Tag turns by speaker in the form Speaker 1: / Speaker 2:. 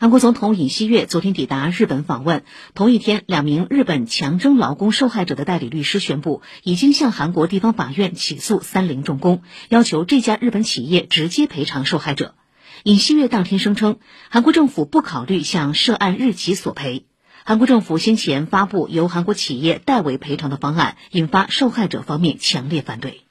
Speaker 1: 韩国总统尹锡悦昨天抵达日本访问同一天两名日本强征劳工受害者的代理律师宣布已经向韩国地方法院起诉三菱重工要求这家日本企业直接赔偿受害者。尹锡悦当天声称韩国政府不考虑向涉案日企索赔韩国政府先前发布由韩国企业代为赔偿的方案引发受害者方面强烈反对。